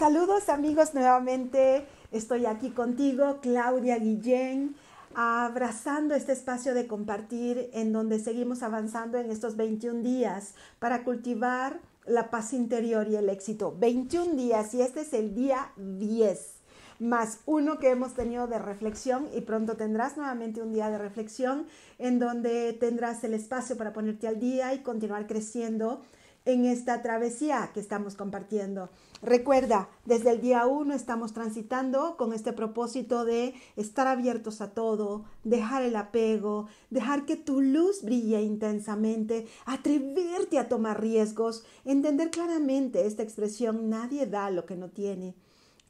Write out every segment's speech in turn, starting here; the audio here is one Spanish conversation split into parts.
Saludos amigos nuevamente. Estoy aquí contigo, Claudia Guillén, abrazando este espacio de compartir en donde seguimos avanzando en estos 21 días para cultivar la paz interior y el éxito. 21 días y este es el día 10 más uno que hemos tenido de reflexión y pronto tendrás nuevamente un día de reflexión en donde tendrás el espacio para ponerte al día y continuar creciendo en esta travesía que estamos compartiendo. Recuerda, desde el día uno estamos transitando con este propósito de estar abiertos a todo, dejar el apego, dejar que tu luz brille intensamente, atreverte a tomar riesgos, entender claramente esta expresión nadie da lo que no tiene,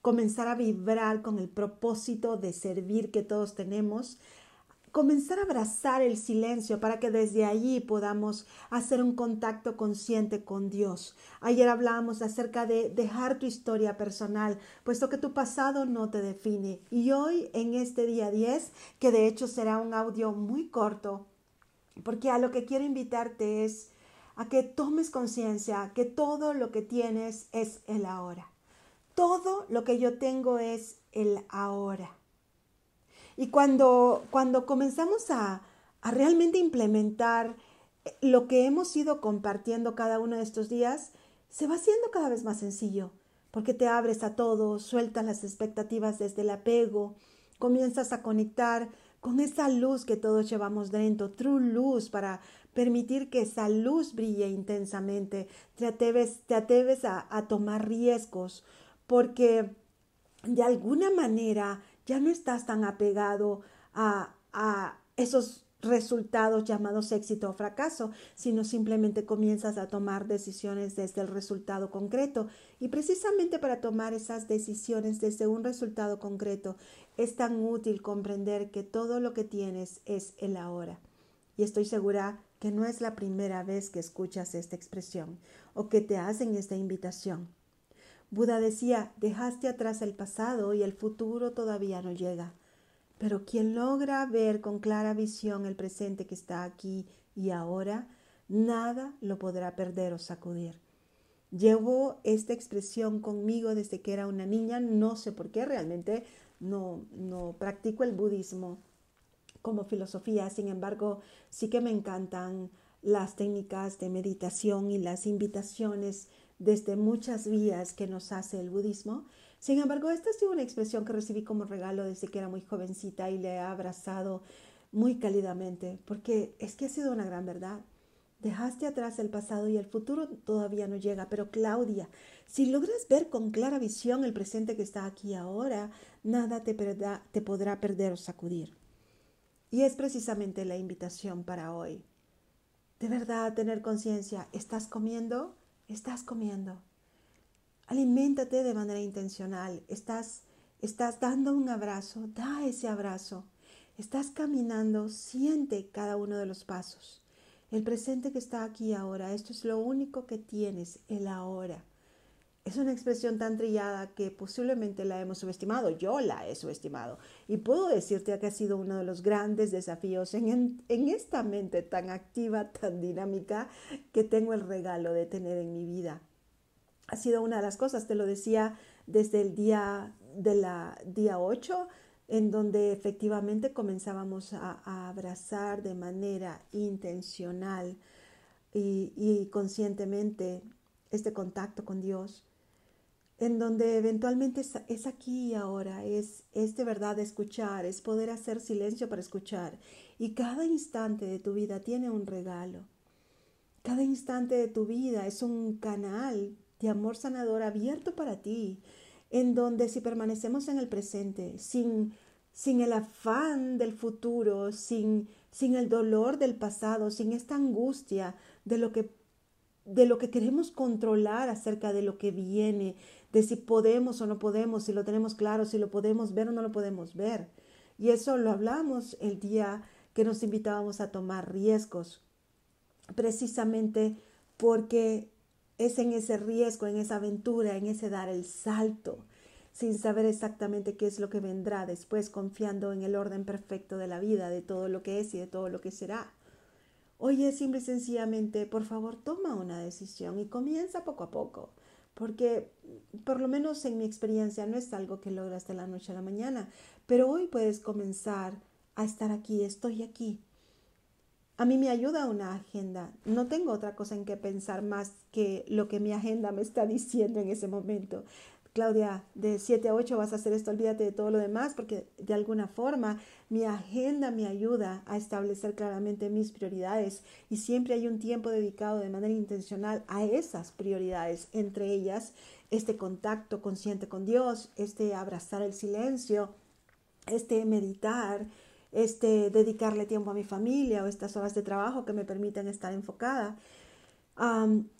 comenzar a vibrar con el propósito de servir que todos tenemos, comenzar a abrazar el silencio para que desde allí podamos hacer un contacto consciente con Dios. Ayer hablábamos acerca de dejar tu historia personal, puesto que tu pasado no te define. Y hoy, en este día 10, que de hecho será un audio muy corto, porque a lo que quiero invitarte es a que tomes conciencia que todo lo que tienes es el ahora. Todo lo que yo tengo es el ahora. Y cuando, cuando comenzamos a, realmente implementar lo que hemos ido compartiendo cada uno de estos días, se va haciendo cada vez más sencillo, porque te abres a todo, sueltas las expectativas desde el apego, comienzas a conectar con esa luz que todos llevamos dentro, true luz, para permitir que esa luz brille intensamente, te atreves, te a tomar riesgos, porque de alguna manera ya no estás tan apegado a, a esos resultados llamados éxito o fracaso, sino simplemente comienzas a tomar decisiones desde el resultado concreto. Y precisamente para tomar esas decisiones desde un resultado concreto es tan útil comprender que todo lo que tienes es el ahora. Y estoy segura que no es la primera vez que escuchas esta expresión o que te hacen esta invitación. Buda decía, dejaste atrás el pasado y el futuro todavía no llega. Pero quien logra ver con clara visión el presente que está aquí y ahora, nada lo podrá perder o sacudir. Llevo esta expresión conmigo desde que era una niña, no sé por qué realmente no, no practico el budismo como filosofía, sin embargo, sí que me encantan las técnicas de meditación y las invitaciones desde muchas vías que nos hace el budismo. Sin embargo, esta ha sido una expresión que recibí como regalo desde que era muy jovencita y le he abrazado muy cálidamente, porque es que ha sido una gran verdad. Dejaste atrás el pasado y el futuro todavía no llega, pero Claudia, si logras ver con clara visión el presente que está aquí ahora, nada te, te podrá perder o sacudir. Y es precisamente la invitación para hoy. De verdad, tener conciencia, ¿estás comiendo? Estás comiendo. Aliméntate de manera intencional. Estás, estás dando un abrazo, da ese abrazo. Estás caminando, siente cada uno de los pasos. El presente que está aquí ahora, esto es lo único que tienes, el ahora. Es una expresión tan trillada que posiblemente la hemos subestimado, yo la he subestimado. Y puedo decirte que ha sido uno de los grandes desafíos en, en, esta mente tan activa, tan dinámica que tengo el regalo de tener en mi vida. Ha sido una de las cosas, te lo decía desde el día, de la, día 8, en donde efectivamente comenzábamos a, a abrazar de manera intencional y, y conscientemente este contacto con Dios en donde eventualmente es, aquí y ahora, es, es de verdad escuchar, es poder hacer silencio para escuchar. Y cada instante de tu vida tiene un regalo. Cada instante de tu vida es un canal de amor sanador abierto para ti, en donde si permanecemos en el presente, sin, sin el afán del futuro, sin, sin el dolor del pasado, sin esta angustia de lo que de lo que queremos controlar acerca de lo que viene, de si podemos o no podemos, si lo tenemos claro, si lo podemos ver o no lo podemos ver. Y eso lo hablamos el día que nos invitábamos a tomar riesgos, precisamente porque es en ese riesgo, en esa aventura, en ese dar el salto, sin saber exactamente qué es lo que vendrá después, confiando en el orden perfecto de la vida, de todo lo que es y de todo lo que será. Oye, simple y sencillamente, por favor, toma una decisión y comienza poco a poco porque por lo menos en mi experiencia no es algo que logras de la noche a la mañana, pero hoy puedes comenzar a estar aquí, estoy aquí. A mí me ayuda una agenda. No tengo otra cosa en que pensar más que lo que mi agenda me está diciendo en ese momento. Claudia, de 7 a 8 vas a hacer esto, olvídate de todo lo demás, porque de alguna forma mi agenda me ayuda a establecer claramente mis prioridades y siempre hay un tiempo dedicado de manera intencional a esas prioridades, entre ellas este contacto consciente con Dios, este abrazar el silencio, este meditar, este dedicarle tiempo a mi familia o estas horas de trabajo que me permiten estar enfocada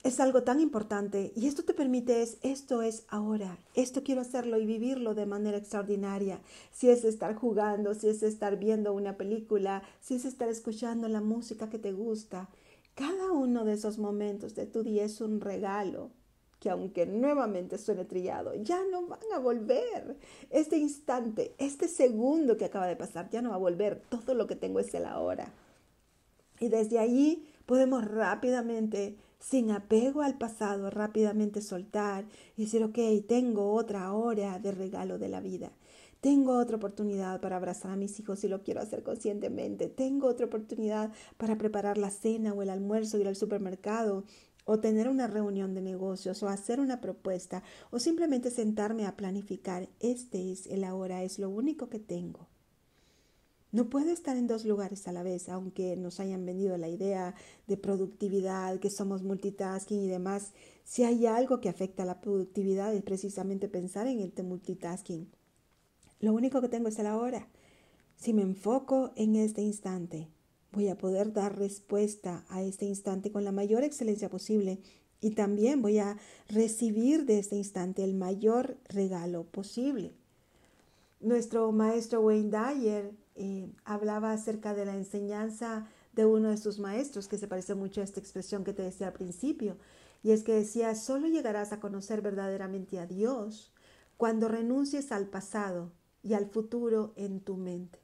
es algo tan importante y esto te permite es, esto es ahora, esto quiero hacerlo y vivirlo de manera extraordinaria. Si es estar jugando, si es estar viendo una película, si es estar escuchando la música que te gusta, cada uno de esos momentos de tu día es un regalo que aunque nuevamente suene trillado, ya no van a volver. Este instante, este segundo que acaba de pasar, ya no va a volver. Todo lo que tengo es el ahora. Y desde ahí podemos rápidamente sin apego al pasado, rápidamente soltar y decir, ok, tengo otra hora de regalo de la vida. Tengo otra oportunidad para abrazar a mis hijos si lo quiero hacer conscientemente. Tengo otra oportunidad para preparar la cena o el almuerzo, ir al supermercado o tener una reunión de negocios o hacer una propuesta o simplemente sentarme a planificar. Este es el ahora, es lo único que tengo. No puedo estar en dos lugares a la vez, aunque nos hayan vendido la idea de productividad, que somos multitasking y demás. Si hay algo que afecta a la productividad es precisamente pensar en este multitasking. Lo único que tengo es el ahora. Si me enfoco en este instante, voy a poder dar respuesta a este instante con la mayor excelencia posible y también voy a recibir de este instante el mayor regalo posible. Nuestro maestro Wayne Dyer eh, hablaba acerca de la enseñanza de uno de sus maestros, que se parece mucho a esta expresión que te decía al principio, y es que decía, solo llegarás a conocer verdaderamente a Dios cuando renuncies al pasado y al futuro en tu mente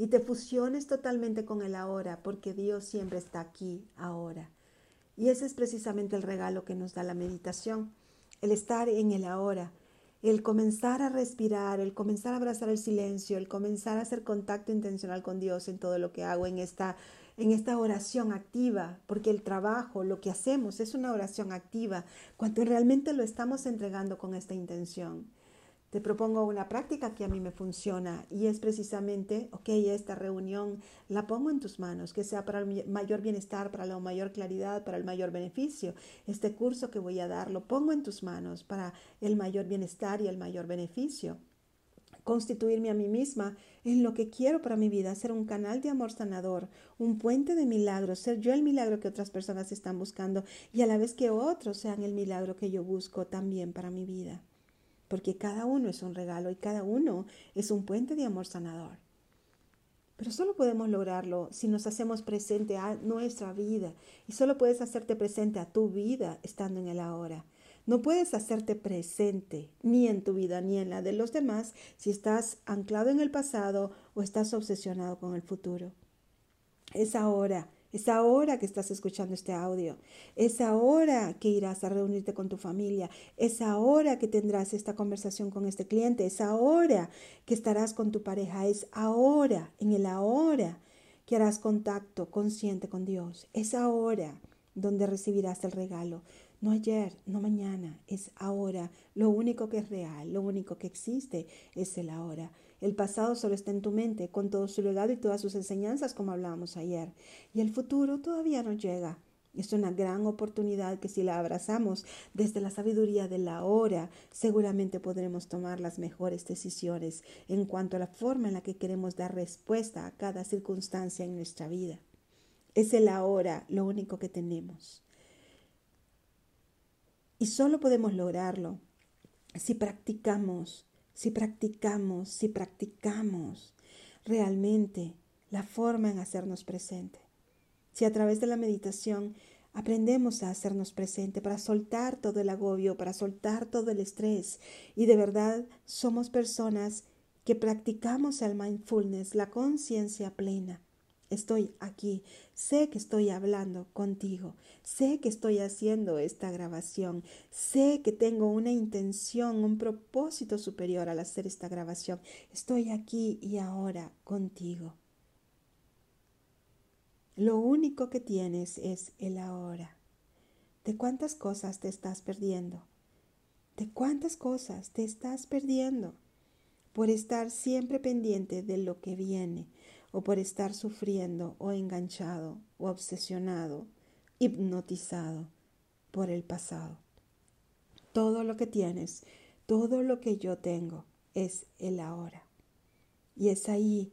y te fusiones totalmente con el ahora, porque Dios siempre está aquí ahora. Y ese es precisamente el regalo que nos da la meditación, el estar en el ahora, el comenzar a respirar, el comenzar a abrazar el silencio, el comenzar a hacer contacto intencional con Dios en todo lo que hago, en esta, en esta oración activa, porque el trabajo, lo que hacemos es una oración activa, cuando realmente lo estamos entregando con esta intención. Te propongo una práctica que a mí me funciona y es precisamente, ok, esta reunión la pongo en tus manos, que sea para el mayor bienestar, para la mayor claridad, para el mayor beneficio. Este curso que voy a dar lo pongo en tus manos para el mayor bienestar y el mayor beneficio. Constituirme a mí misma en lo que quiero para mi vida, ser un canal de amor sanador, un puente de milagros, ser yo el milagro que otras personas están buscando y a la vez que otros sean el milagro que yo busco también para mi vida porque cada uno es un regalo y cada uno es un puente de amor sanador. Pero solo podemos lograrlo si nos hacemos presente a nuestra vida y solo puedes hacerte presente a tu vida estando en el ahora. No puedes hacerte presente ni en tu vida ni en la de los demás si estás anclado en el pasado o estás obsesionado con el futuro. Es ahora es ahora que estás escuchando este audio. Es ahora que irás a reunirte con tu familia. Es ahora que tendrás esta conversación con este cliente. Es ahora que estarás con tu pareja. Es ahora, en el ahora, que harás contacto consciente con Dios. Es ahora donde recibirás el regalo. No ayer, no mañana, es ahora. Lo único que es real, lo único que existe es el ahora. El pasado solo está en tu mente, con todo su legado y todas sus enseñanzas, como hablábamos ayer. Y el futuro todavía no llega. Es una gran oportunidad que si la abrazamos desde la sabiduría de la hora, seguramente podremos tomar las mejores decisiones en cuanto a la forma en la que queremos dar respuesta a cada circunstancia en nuestra vida. Es el ahora lo único que tenemos. Y solo podemos lograrlo si practicamos si practicamos, si practicamos realmente la forma en hacernos presente. Si a través de la meditación aprendemos a hacernos presente para soltar todo el agobio, para soltar todo el estrés y de verdad somos personas que practicamos el mindfulness, la conciencia plena. Estoy aquí, sé que estoy hablando contigo, sé que estoy haciendo esta grabación, sé que tengo una intención, un propósito superior al hacer esta grabación. Estoy aquí y ahora contigo. Lo único que tienes es el ahora. ¿De cuántas cosas te estás perdiendo? ¿De cuántas cosas te estás perdiendo? Por estar siempre pendiente de lo que viene, o por estar sufriendo o enganchado o obsesionado, hipnotizado por el pasado. Todo lo que tienes, todo lo que yo tengo es el ahora. Y es ahí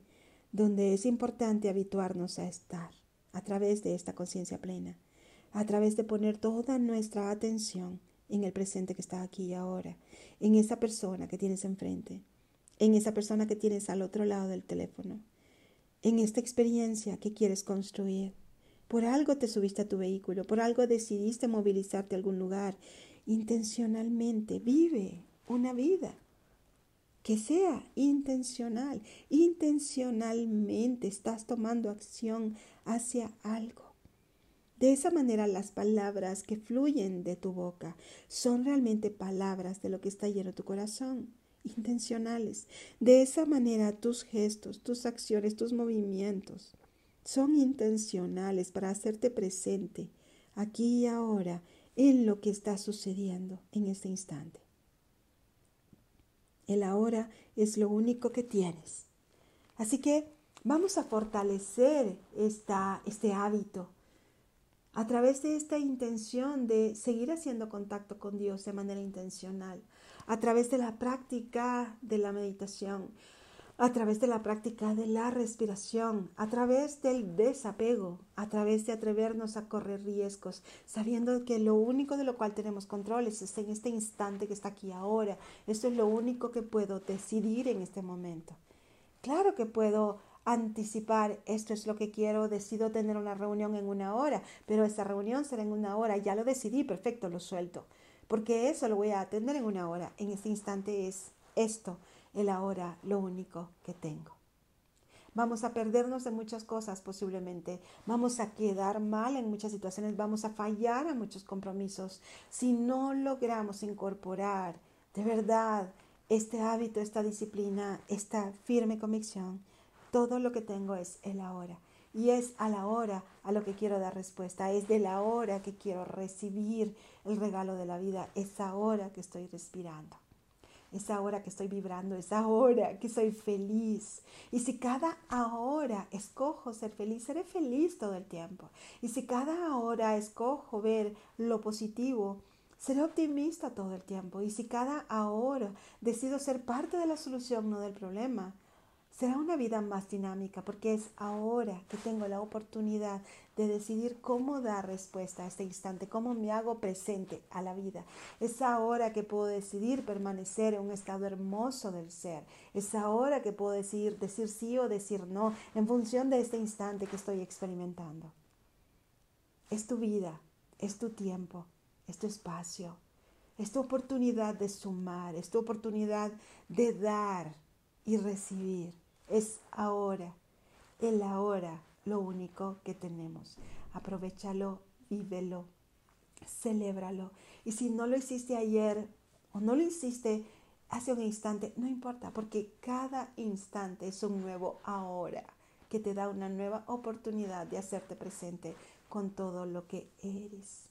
donde es importante habituarnos a estar a través de esta conciencia plena, a través de poner toda nuestra atención en el presente que está aquí y ahora, en esa persona que tienes enfrente, en esa persona que tienes al otro lado del teléfono, en esta experiencia que quieres construir. Por algo te subiste a tu vehículo, por algo decidiste movilizarte a algún lugar. Intencionalmente vive una vida que sea intencional. Intencionalmente estás tomando acción hacia algo. De esa manera las palabras que fluyen de tu boca son realmente palabras de lo que está lleno tu corazón intencionales. De esa manera tus gestos, tus acciones, tus movimientos son intencionales para hacerte presente aquí y ahora en lo que está sucediendo en este instante. El ahora es lo único que tienes. Así que vamos a fortalecer esta, este hábito a través de esta intención de seguir haciendo contacto con Dios de manera intencional, a través de la práctica de la meditación, a través de la práctica de la respiración, a través del desapego, a través de atrevernos a correr riesgos, sabiendo que lo único de lo cual tenemos control es en este instante que está aquí ahora. Esto es lo único que puedo decidir en este momento. Claro que puedo anticipar, esto es lo que quiero, decido tener una reunión en una hora, pero esa reunión será en una hora, ya lo decidí, perfecto, lo suelto porque eso lo voy a atender en una hora. En este instante es esto, el ahora, lo único que tengo. Vamos a perdernos de muchas cosas posiblemente, vamos a quedar mal en muchas situaciones, vamos a fallar a muchos compromisos si no logramos incorporar de verdad este hábito, esta disciplina, esta firme convicción. Todo lo que tengo es el ahora. Y es a la hora a lo que quiero dar respuesta, es de la hora que quiero recibir el regalo de la vida, es ahora que estoy respirando, es ahora que estoy vibrando, es ahora que soy feliz. Y si cada hora escojo ser feliz, seré feliz todo el tiempo. Y si cada hora escojo ver lo positivo, seré optimista todo el tiempo. Y si cada hora decido ser parte de la solución, no del problema, será una vida más dinámica porque es ahora que tengo la oportunidad de decidir cómo dar respuesta a este instante, cómo me hago presente a la vida. Es ahora que puedo decidir permanecer en un estado hermoso del ser. Es ahora que puedo decidir decir sí o decir no en función de este instante que estoy experimentando. Es tu vida, es tu tiempo, es tu espacio, es tu oportunidad de sumar, es tu oportunidad de dar y recibir es ahora, el ahora, lo único que tenemos. Aprovechalo, vívelo, celébralo. Y si no lo hiciste ayer o no lo hiciste hace un instante, no importa, porque cada instante es un nuevo ahora que te da una nueva oportunidad de hacerte presente con todo lo que eres.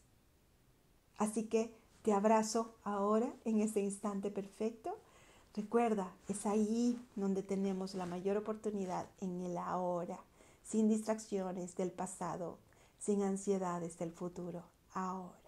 Así que te abrazo ahora en este instante perfecto Recuerda, es ahí donde tenemos la mayor oportunidad en el ahora, sin distracciones del pasado, sin ansiedades del futuro, ahora.